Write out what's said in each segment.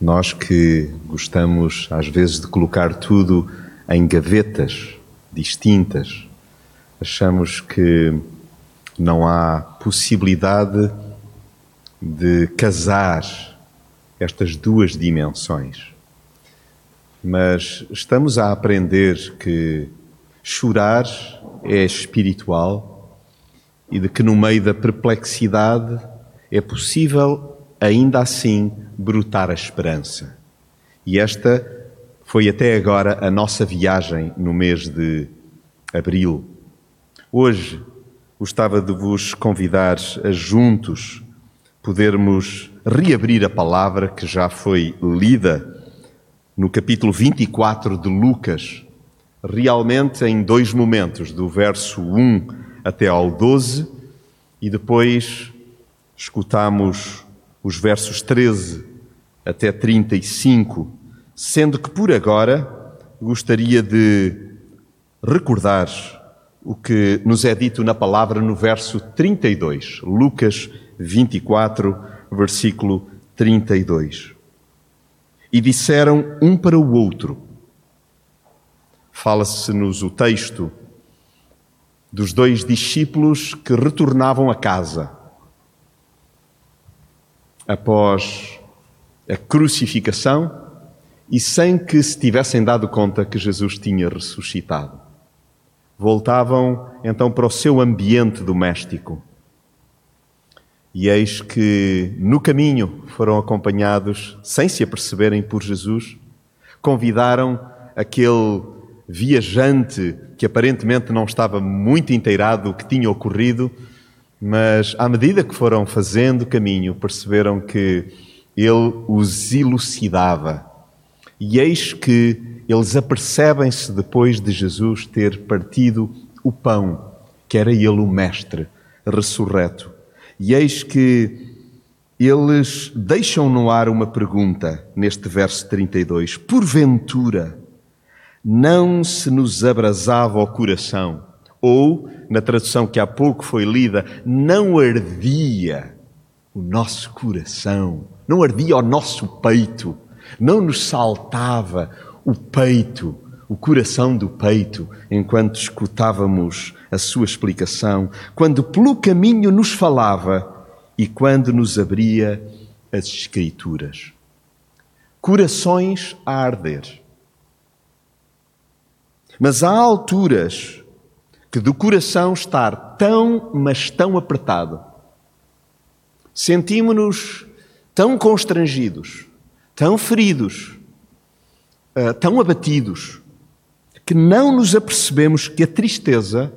Nós que gostamos às vezes de colocar tudo em gavetas distintas, achamos que não há possibilidade de casar estas duas dimensões. Mas estamos a aprender que chorar é espiritual e de que no meio da perplexidade é possível ainda assim brotar a esperança. E esta foi até agora a nossa viagem no mês de abril. Hoje gostava de vos convidar a juntos podermos reabrir a palavra que já foi lida no capítulo 24 de Lucas, realmente em dois momentos, do verso 1 até ao 12, e depois escutamos os versos 13 até 35, sendo que por agora gostaria de recordar o que nos é dito na palavra no verso 32, Lucas 24, versículo 32. E disseram um para o outro, fala-se-nos o texto dos dois discípulos que retornavam a casa após a crucificação e sem que se tivessem dado conta que Jesus tinha ressuscitado. Voltavam então para o seu ambiente doméstico. E eis que no caminho foram acompanhados, sem se aperceberem por Jesus, convidaram aquele viajante que aparentemente não estava muito inteirado do que tinha ocorrido mas à medida que foram fazendo caminho, perceberam que ele os elucidava. E eis que eles apercebem-se depois de Jesus ter partido o pão, que era ele o Mestre ressurreto. E eis que eles deixam no ar uma pergunta neste verso 32. Porventura, não se nos abrasava o coração ou, na tradução que há pouco foi lida, não ardia o nosso coração, não ardia o nosso peito, não nos saltava o peito, o coração do peito, enquanto escutávamos a sua explicação, quando pelo caminho nos falava e quando nos abria as Escrituras. Corações a arder. Mas há alturas que do coração estar tão, mas tão apertado, sentimos-nos tão constrangidos, tão feridos, uh, tão abatidos, que não nos apercebemos que a tristeza,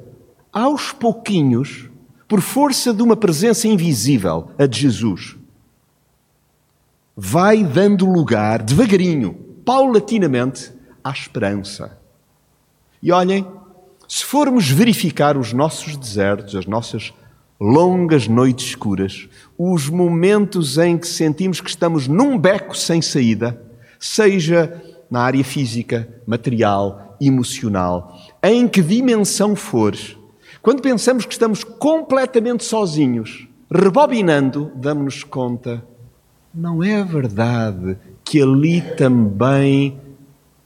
aos pouquinhos, por força de uma presença invisível, a de Jesus, vai dando lugar, devagarinho, paulatinamente, à esperança. E olhem, se formos verificar os nossos desertos, as nossas longas noites escuras, os momentos em que sentimos que estamos num beco sem saída, seja na área física, material, emocional, em que dimensão for, quando pensamos que estamos completamente sozinhos, rebobinando, damos-nos conta, não é verdade que ali também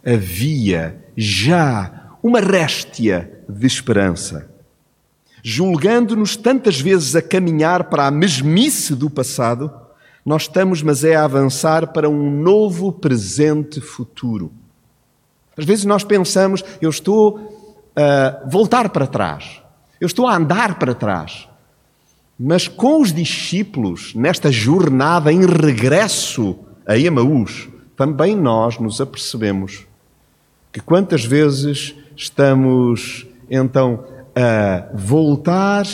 havia já uma réstia de esperança. Julgando-nos tantas vezes a caminhar para a mesmice do passado, nós estamos, mas é a avançar para um novo presente futuro. Às vezes nós pensamos, eu estou a voltar para trás, eu estou a andar para trás. Mas com os discípulos, nesta jornada em regresso a Emaús, também nós nos apercebemos que quantas vezes estamos então a voltar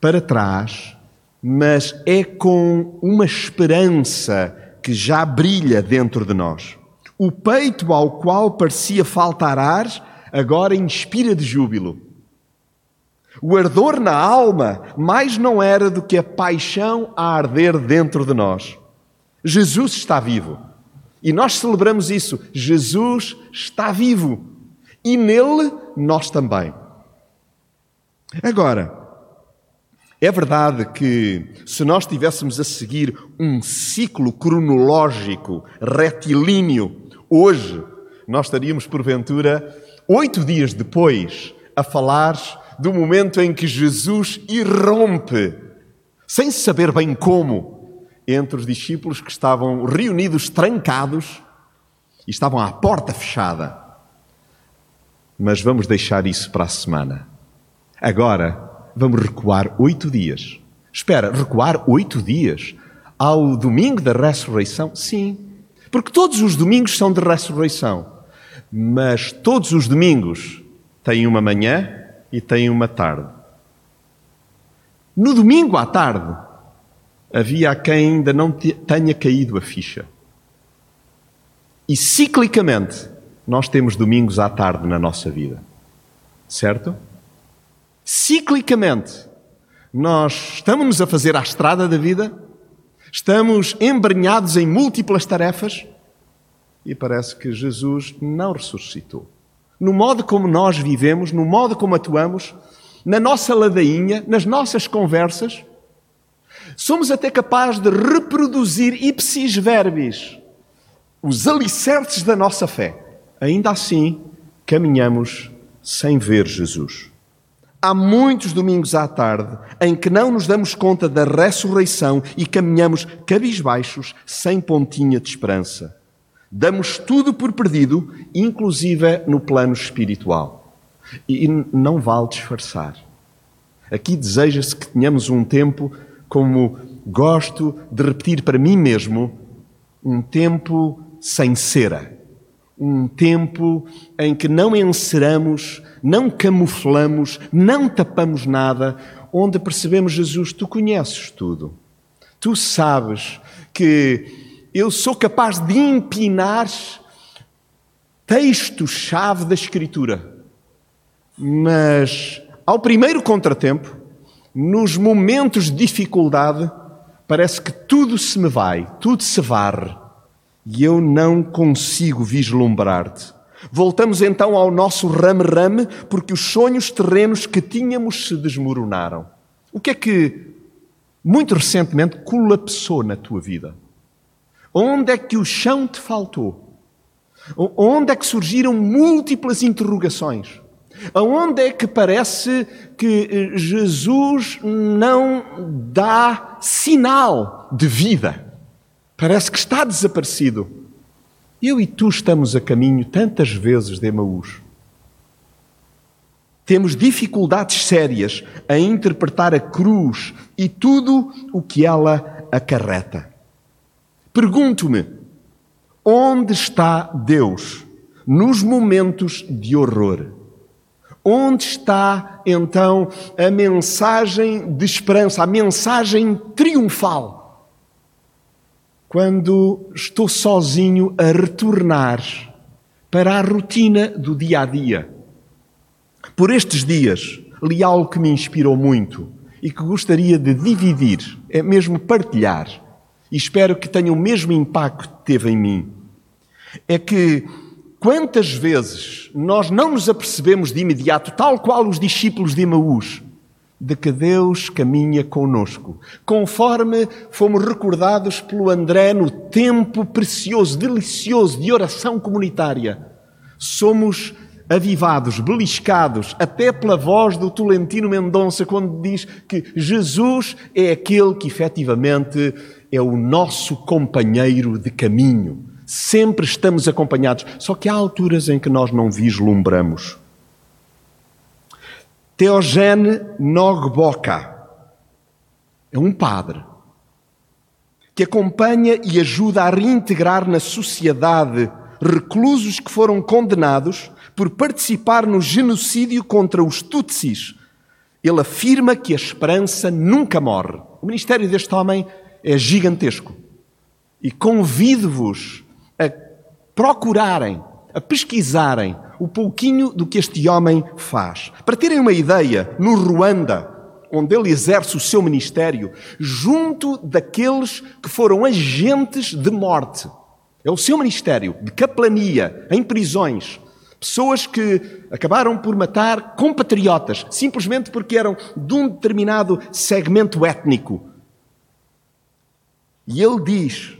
para trás, mas é com uma esperança que já brilha dentro de nós. O peito ao qual parecia faltar ar, agora inspira de júbilo. O ardor na alma mais não era do que a paixão a arder dentro de nós. Jesus está vivo. E nós celebramos isso. Jesus está vivo e nele nós também. Agora, É verdade que, se nós estivéssemos a seguir um ciclo cronológico retilíneo, hoje nós estaríamos, porventura, oito dias depois, a falar do momento em que Jesus irrompe, sem saber bem como, entre os discípulos que estavam reunidos, trancados, e estavam à porta fechada. Mas vamos deixar isso para a semana. Agora, vamos recuar oito dias. Espera, recuar oito dias ao domingo da ressurreição? Sim, porque todos os domingos são de ressurreição, mas todos os domingos têm uma manhã e têm uma tarde. No domingo à tarde, havia quem ainda não tenha caído a ficha. E ciclicamente, nós temos domingos à tarde na nossa vida. Certo? Ciclicamente, nós estamos a fazer a estrada da vida, estamos embrenhados em múltiplas tarefas e parece que Jesus não ressuscitou no modo como nós vivemos, no modo como atuamos, na nossa ladainha, nas nossas conversas. Somos até capazes de reproduzir ipsis verbis os alicerces da nossa fé. Ainda assim, caminhamos sem ver Jesus. Há muitos domingos à tarde em que não nos damos conta da ressurreição e caminhamos cabisbaixos, sem pontinha de esperança. Damos tudo por perdido, inclusive no plano espiritual. E não vale disfarçar. Aqui deseja-se que tenhamos um tempo, como gosto de repetir para mim mesmo, um tempo sem cera. Um tempo em que não enceramos, não camuflamos, não tapamos nada, onde percebemos, Jesus, tu conheces tudo. Tu sabes que eu sou capaz de empinar texto-chave da Escritura. Mas, ao primeiro contratempo, nos momentos de dificuldade, parece que tudo se me vai, tudo se varre e eu não consigo vislumbrar-te. Voltamos então ao nosso rame-rame, porque os sonhos terrenos que tínhamos se desmoronaram. O que é que, muito recentemente, colapsou na tua vida? Onde é que o chão te faltou? Onde é que surgiram múltiplas interrogações? Aonde é que parece que eh, Jesus não dá sinal de vida? Parece que está desaparecido. Eu e tu estamos a caminho tantas vezes de Emaús. Temos dificuldades sérias a interpretar a cruz e tudo o que ela acarreta. Pergunto-me: onde está Deus nos momentos de horror? Onde está então a mensagem de esperança, a mensagem triunfal? Quando estou sozinho a retornar para a rotina do dia a dia. Por estes dias, li algo que me inspirou muito e que gostaria de dividir, é mesmo partilhar e espero que tenha o mesmo impacto que teve em mim, é que quantas vezes nós não nos apercebemos de imediato, tal qual os discípulos de Emaús, de que Deus caminha conosco, conforme fomos recordados pelo André no tempo precioso, delicioso de oração comunitária. Somos avivados, beliscados, até pela voz do Tolentino Mendonça, quando diz que Jesus é aquele que efetivamente é o nosso companheiro de caminho. Sempre estamos acompanhados, só que há alturas em que nós não vislumbramos. Teogene Nogboka é um padre que acompanha e ajuda a reintegrar na sociedade reclusos que foram condenados por participar no genocídio contra os Tutsis. Ele afirma que a esperança nunca morre. O ministério deste homem é gigantesco. E convido-vos a procurarem, a pesquisarem o pouquinho do que este homem faz. Para terem uma ideia, no Ruanda, onde ele exerce o seu ministério, junto daqueles que foram agentes de morte. É o seu ministério de caplania, em prisões, Pessoas que acabaram por matar compatriotas, simplesmente porque eram de um determinado segmento étnico. E ele diz: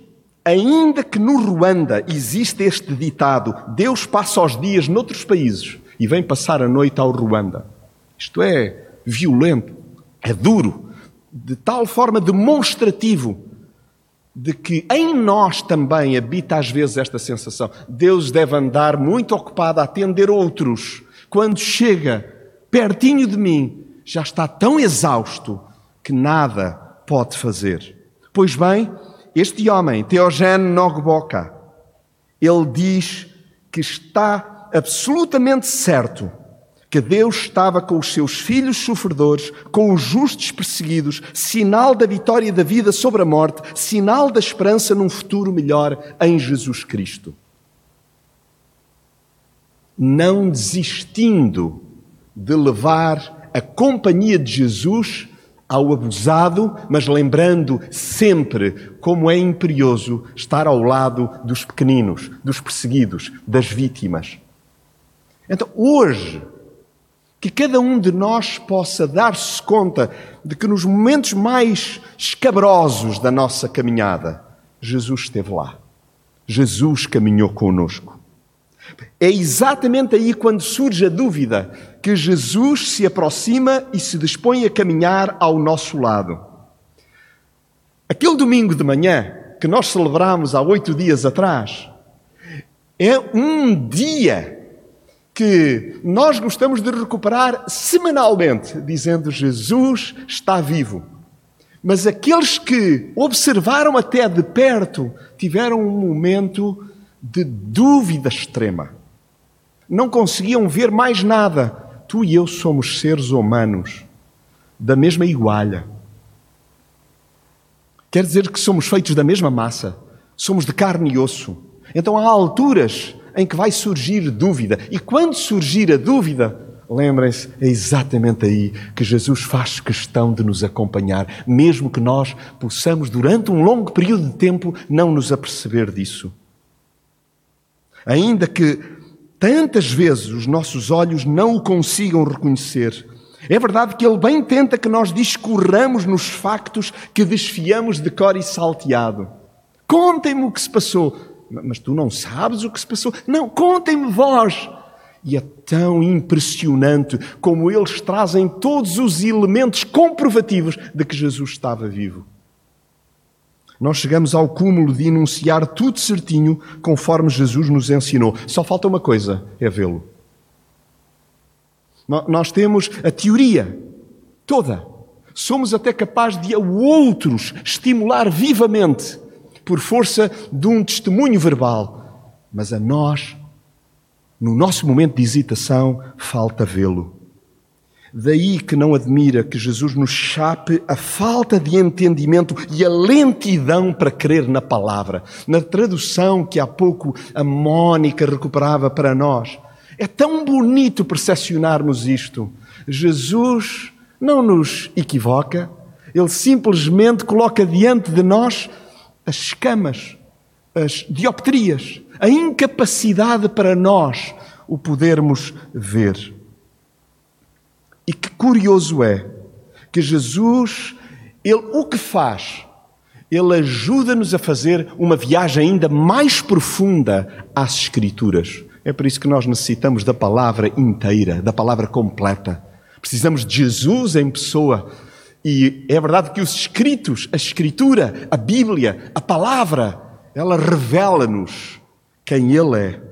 ainda que no Ruanda existe este ditado, Deus passa os dias noutros países e vem passar a noite ao Ruanda. Isto é violento, é duro, de tal forma demonstrativo de que em nós também habita às vezes esta sensação. Deus deve andar muito ocupado a atender outros. Quando chega pertinho de mim, já está tão exausto que nada pode fazer. Pois bem, este homem, Teogene Nogboka, ele diz que está absolutamente certo que Deus estava com os seus filhos sofredores, com os justos perseguidos, sinal da vitória da vida sobre a morte, sinal da esperança num futuro melhor em Jesus Cristo. Não desistindo de levar a companhia de Jesus ao abusado, mas lembrando sempre como é imperioso estar ao lado dos pequeninos, dos perseguidos, das vítimas. Então, hoje, que cada um de nós possa dar-se conta de que nos momentos mais escabrosos da nossa caminhada, Jesus esteve lá. Jesus caminhou conosco. É exatamente aí quando surge a dúvida que Jesus se aproxima e se dispõe a caminhar ao nosso lado. Aquele domingo de manhã que nós celebramos há oito dias atrás é um dia que nós gostamos de recuperar semanalmente, dizendo Jesus está vivo. Mas aqueles que observaram até de perto tiveram um momento de dúvida extrema. Não conseguiam ver mais nada. Tu e eu somos seres humanos da mesma igualha. Quer dizer que somos feitos da mesma massa, somos de carne e osso. Então há alturas em que vai surgir dúvida. E quando surgir a dúvida, lembrem-se, é exatamente aí que Jesus faz questão de nos acompanhar, mesmo que nós possamos, durante um longo período de tempo, não nos aperceber disso. Ainda que tantas vezes os nossos olhos não o consigam reconhecer, é verdade que ele bem tenta que nós discorramos nos factos que desfiamos de cor e salteado. Contem-me o que se passou mas tu não sabes o que se passou. Não, contem-me vós. E é tão impressionante como eles trazem todos os elementos comprovativos de que Jesus estava vivo. Nós chegamos ao cúmulo de enunciar tudo certinho conforme Jesus nos ensinou. Só falta uma coisa: é vê-lo. Nós temos a teoria toda. Somos até capazes de a outros estimular vivamente por força de um testemunho verbal, mas a nós, no nosso momento de hesitação, falta vê-lo. Daí que não admira que Jesus nos chape a falta de entendimento e a lentidão para crer na palavra. Na tradução que há pouco a Mónica recuperava para nós. É tão bonito percepcionarmos isto. Jesus não nos equivoca, ele simplesmente coloca diante de nós as escamas, as dioptrias, a incapacidade para nós o podermos ver. E que curioso é que Jesus, ele o que faz? Ele ajuda-nos a fazer uma viagem ainda mais profunda às Escrituras. É por isso que nós necessitamos da palavra inteira, da palavra completa. Precisamos de Jesus em pessoa e é verdade que os escritos, a escritura, a Bíblia, a palavra, ela revela-nos quem Ele é.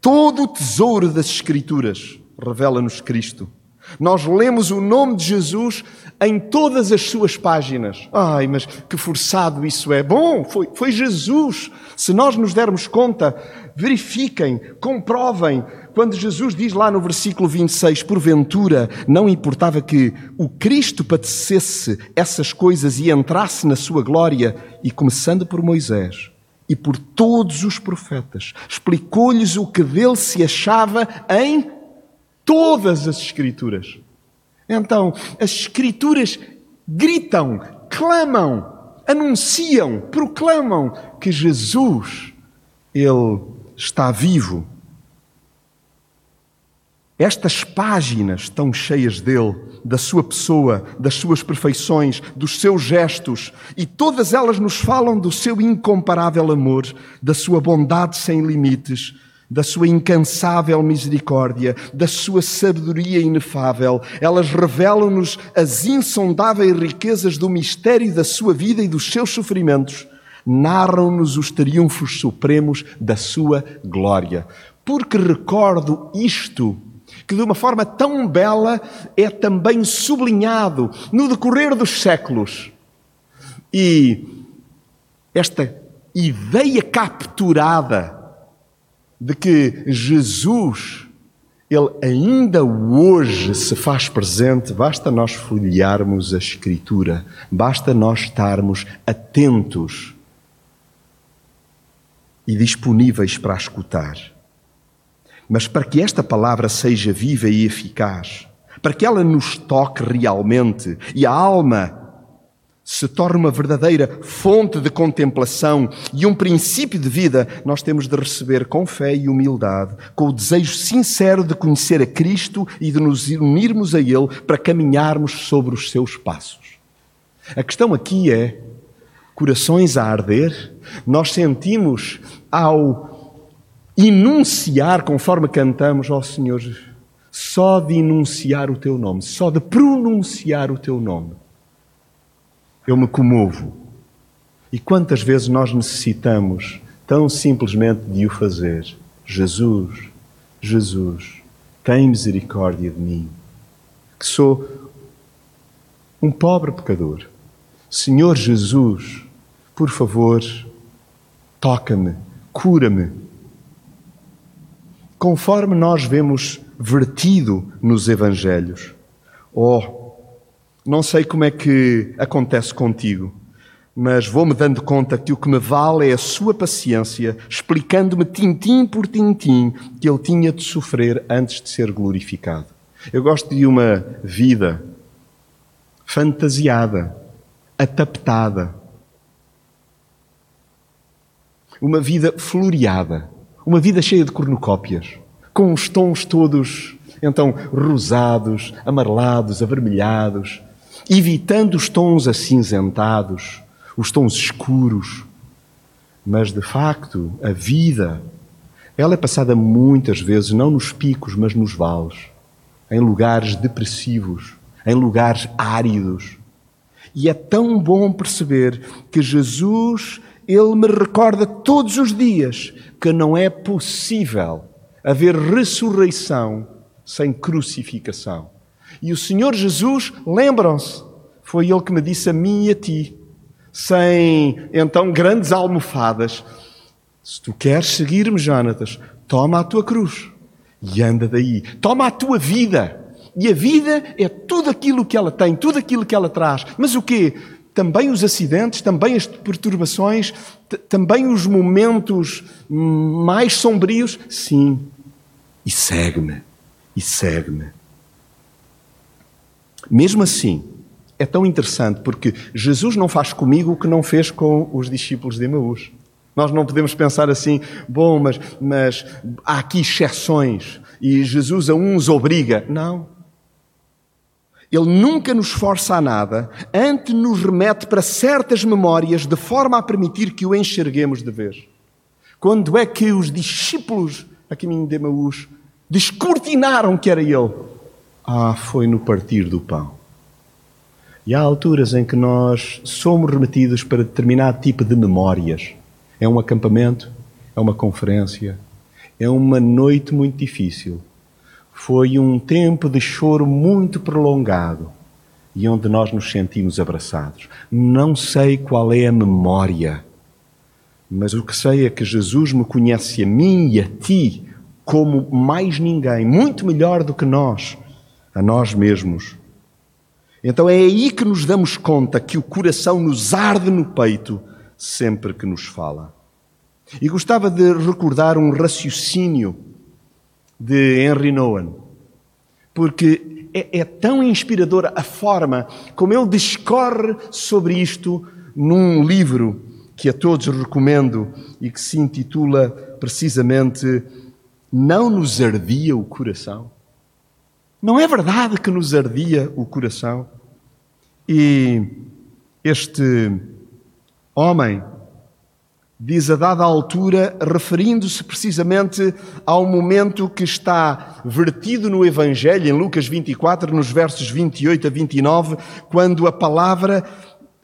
Todo o tesouro das escrituras revela-nos Cristo. Nós lemos o nome de Jesus em todas as suas páginas. Ai, mas que forçado isso é. Bom, foi, foi Jesus. Se nós nos dermos conta, verifiquem, comprovem. Quando Jesus diz lá no versículo 26, porventura não importava que o Cristo padecesse essas coisas e entrasse na sua glória, e começando por Moisés e por todos os profetas, explicou-lhes o que dele se achava em todas as Escrituras. Então, as Escrituras gritam, clamam, anunciam, proclamam que Jesus, Ele está vivo. Estas páginas tão cheias dele, da sua pessoa, das suas perfeições, dos seus gestos, e todas elas nos falam do seu incomparável amor, da sua bondade sem limites, da sua incansável misericórdia, da sua sabedoria inefável. Elas revelam-nos as insondáveis riquezas do mistério da sua vida e dos seus sofrimentos. Narram-nos os triunfos supremos da sua glória. Porque recordo isto que de uma forma tão bela é também sublinhado no decorrer dos séculos. E esta ideia capturada de que Jesus, ele ainda hoje se faz presente, basta nós folhearmos a Escritura, basta nós estarmos atentos e disponíveis para escutar. Mas para que esta palavra seja viva e eficaz, para que ela nos toque realmente e a alma se torne uma verdadeira fonte de contemplação e um princípio de vida, nós temos de receber com fé e humildade, com o desejo sincero de conhecer a Cristo e de nos unirmos a Ele para caminharmos sobre os seus passos. A questão aqui é: corações a arder, nós sentimos ao enunciar, conforme cantamos ao Senhor, só de enunciar o teu nome, só de pronunciar o teu nome, eu me comovo. E quantas vezes nós necessitamos tão simplesmente de o fazer? Jesus, Jesus, tem misericórdia de mim, que sou um pobre pecador. Senhor Jesus, por favor, toca-me, cura-me conforme nós vemos vertido nos Evangelhos. Oh, não sei como é que acontece contigo, mas vou-me dando conta que o que me vale é a sua paciência, explicando-me tintim por tintim que ele tinha de sofrer antes de ser glorificado. Eu gosto de uma vida fantasiada, ataptada, uma vida floreada uma vida cheia de cornucópias, com os tons todos, então, rosados, amarelados, avermelhados, evitando os tons acinzentados, os tons escuros. Mas, de facto, a vida, ela é passada muitas vezes, não nos picos, mas nos vales, em lugares depressivos, em lugares áridos. E é tão bom perceber que Jesus, Ele me recorda todos os dias que não é possível haver ressurreição sem crucificação. E o Senhor Jesus, lembram-se, foi Ele que me disse a mim e a ti, sem então grandes almofadas: se tu queres seguir-me, Jonatas, toma a tua cruz e anda daí. Toma a tua vida. E a vida é tudo aquilo que ela tem, tudo aquilo que ela traz. Mas o quê? também os acidentes, também as perturbações, também os momentos mais sombrios? Sim. E segue-me, e segue-me. Mesmo assim, é tão interessante porque Jesus não faz comigo o que não fez com os discípulos de Emaús. Nós não podemos pensar assim, bom, mas, mas há aqui exceções e Jesus a uns obriga. Não. Ele nunca nos força a nada, antes nos remete para certas memórias de forma a permitir que o enxerguemos de vez. Quando é que os discípulos a caminho de Emaús descortinaram que era Ele? Ah, foi no partir do pão. E há alturas em que nós somos remetidos para determinado tipo de memórias. É um acampamento, é uma conferência, é uma noite muito difícil foi um tempo de choro muito prolongado e onde nós nos sentimos abraçados. Não sei qual é a memória, mas o que sei é que Jesus me conhece a mim e a ti como mais ninguém, muito melhor do que nós, a nós mesmos. Então é aí que nos damos conta que o coração nos arde no peito sempre que nos fala. E gostava de recordar um raciocínio de Henry Nouwen, porque é, é tão inspiradora a forma como ele discorre sobre isto num livro que a todos recomendo e que se intitula precisamente Não nos ardia o coração? Não é verdade que nos ardia o coração? E este homem diz a dada altura, referindo-se precisamente ao momento que está vertido no Evangelho, em Lucas 24, nos versos 28 a 29, quando a palavra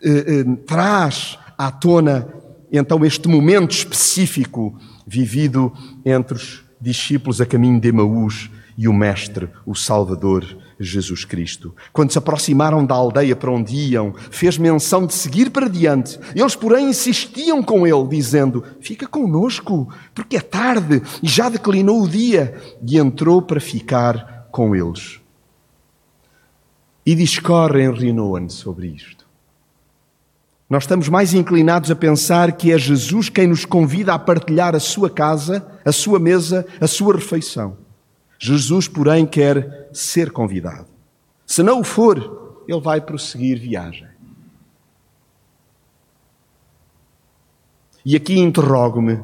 eh, eh, traz à tona então este momento específico vivido entre os discípulos a caminho de Emaús e o Mestre, o Salvador Jesus Cristo. Quando se aproximaram da aldeia para onde iam, fez menção de seguir para diante. Eles, porém, insistiam com ele, dizendo: Fica conosco, porque é tarde e já declinou o dia. E entrou para ficar com eles. E discorrem Rinoan sobre isto. Nós estamos mais inclinados a pensar que é Jesus quem nos convida a partilhar a sua casa, a sua mesa, a sua refeição. Jesus, porém, quer ser convidado. Se não o for, ele vai prosseguir viagem. E aqui interrogo-me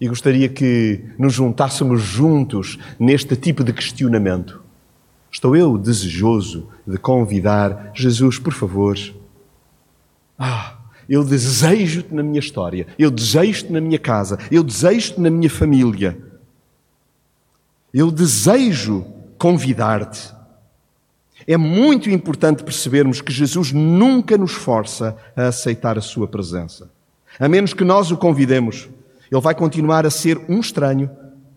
e gostaria que nos juntássemos juntos neste tipo de questionamento. Estou eu desejoso de convidar Jesus, por favor. Ah, eu desejo-te na minha história, eu desejo-te na minha casa, eu desejo-te na minha família. Eu desejo convidar-te. É muito importante percebermos que Jesus nunca nos força a aceitar a sua presença. A menos que nós o convidemos, ele vai continuar a ser um estranho,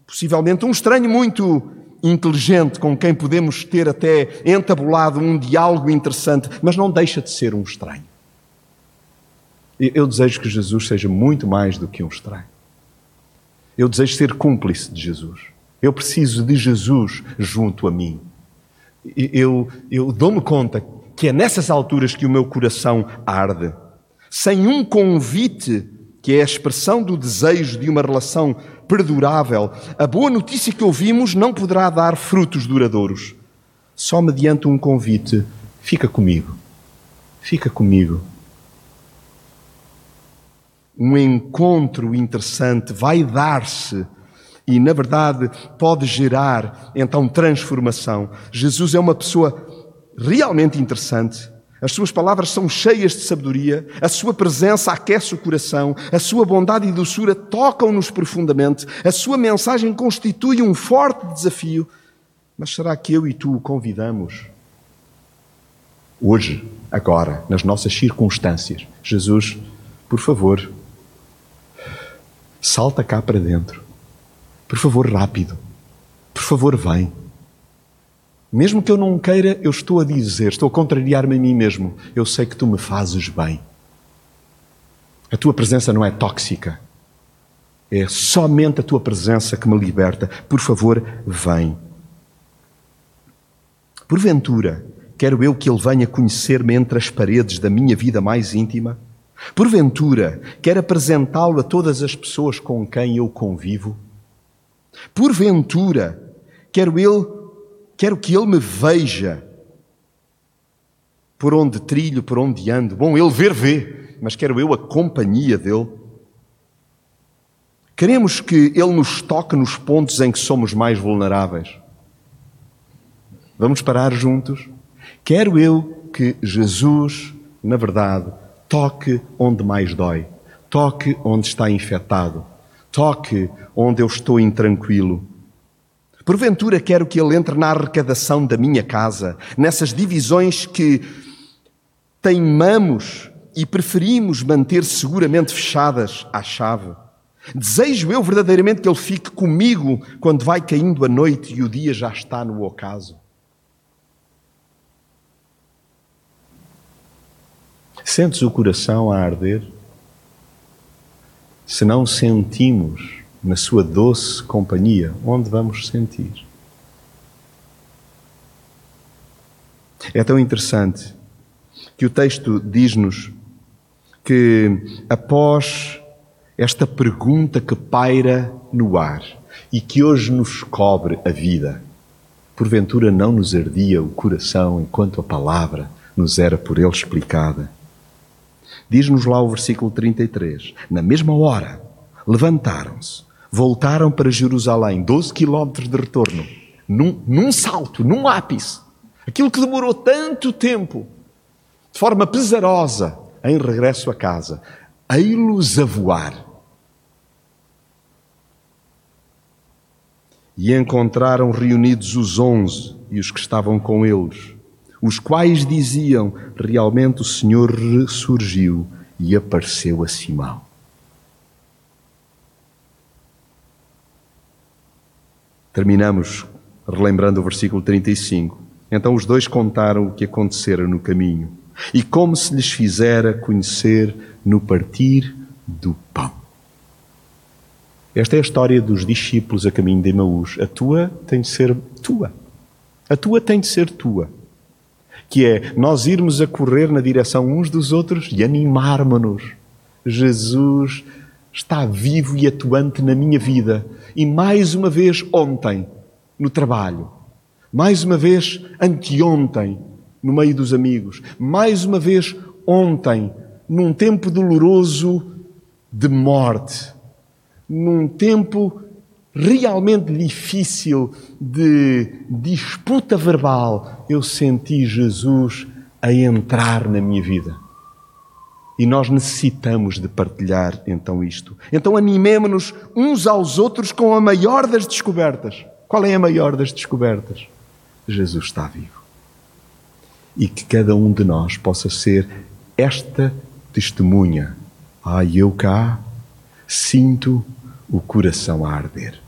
possivelmente um estranho muito inteligente, com quem podemos ter até entabulado um diálogo interessante, mas não deixa de ser um estranho. Eu desejo que Jesus seja muito mais do que um estranho. Eu desejo ser cúmplice de Jesus. Eu preciso de Jesus junto a mim. Eu, eu dou-me conta que é nessas alturas que o meu coração arde. Sem um convite, que é a expressão do desejo de uma relação perdurável, a boa notícia que ouvimos não poderá dar frutos duradouros. Só mediante um convite, fica comigo. Fica comigo. Um encontro interessante vai dar-se e, na verdade, pode gerar então transformação. Jesus é uma pessoa realmente interessante. As suas palavras são cheias de sabedoria, a sua presença aquece o coração, a sua bondade e doçura tocam-nos profundamente, a sua mensagem constitui um forte desafio. Mas será que eu e tu o convidamos? Hoje, agora, nas nossas circunstâncias, Jesus, por favor, salta cá para dentro. Por favor, rápido. Por favor, vem. Mesmo que eu não queira, eu estou a dizer, estou a contrariar-me a mim mesmo. Eu sei que tu me fazes bem. A tua presença não é tóxica. É somente a tua presença que me liberta. Por favor, vem. Porventura, quero eu que ele venha conhecer-me entre as paredes da minha vida mais íntima? Porventura, quero apresentá-lo a todas as pessoas com quem eu convivo? Porventura, quero ele, quero que ele me veja por onde trilho, por onde ando. Bom, ele ver vê, mas quero eu a companhia dele. Queremos que ele nos toque nos pontos em que somos mais vulneráveis. Vamos parar juntos? Quero eu que Jesus, na verdade, toque onde mais dói, toque onde está infectado toque onde eu estou intranquilo. Porventura quero que ele entre na arrecadação da minha casa, nessas divisões que teimamos e preferimos manter seguramente fechadas à chave. Desejo eu verdadeiramente que ele fique comigo quando vai caindo a noite e o dia já está no ocaso. Sentes o coração a arder? Se não sentimos na sua doce companhia, onde vamos sentir? É tão interessante que o texto diz-nos que após esta pergunta que paira no ar e que hoje nos cobre a vida, porventura não nos ardia o coração enquanto a palavra nos era por ele explicada. Diz-nos lá o versículo 33. Na mesma hora, levantaram-se, voltaram para Jerusalém, 12 quilómetros de retorno, num, num salto, num ápice. Aquilo que demorou tanto tempo, de forma pesarosa, em regresso a casa, ei-los a voar. E encontraram reunidos os onze e os que estavam com eles, os quais diziam: Realmente o Senhor ressurgiu e apareceu a Simão. Terminamos relembrando o versículo 35. Então os dois contaram o que acontecera no caminho e como se lhes fizera conhecer no partir do pão. Esta é a história dos discípulos a caminho de Emaús. A tua tem de ser tua. A tua tem de ser tua. Que é nós irmos a correr na direção uns dos outros e animarmos-nos. Jesus está vivo e atuante na minha vida. E mais uma vez ontem, no trabalho. Mais uma vez anteontem, no meio dos amigos. Mais uma vez ontem, num tempo doloroso de morte. Num tempo realmente difícil de disputa verbal, eu senti Jesus a entrar na minha vida. E nós necessitamos de partilhar então isto. Então animemo-nos uns aos outros com a maior das descobertas. Qual é a maior das descobertas? Jesus está vivo. E que cada um de nós possa ser esta testemunha. Ai, eu cá sinto o coração a arder.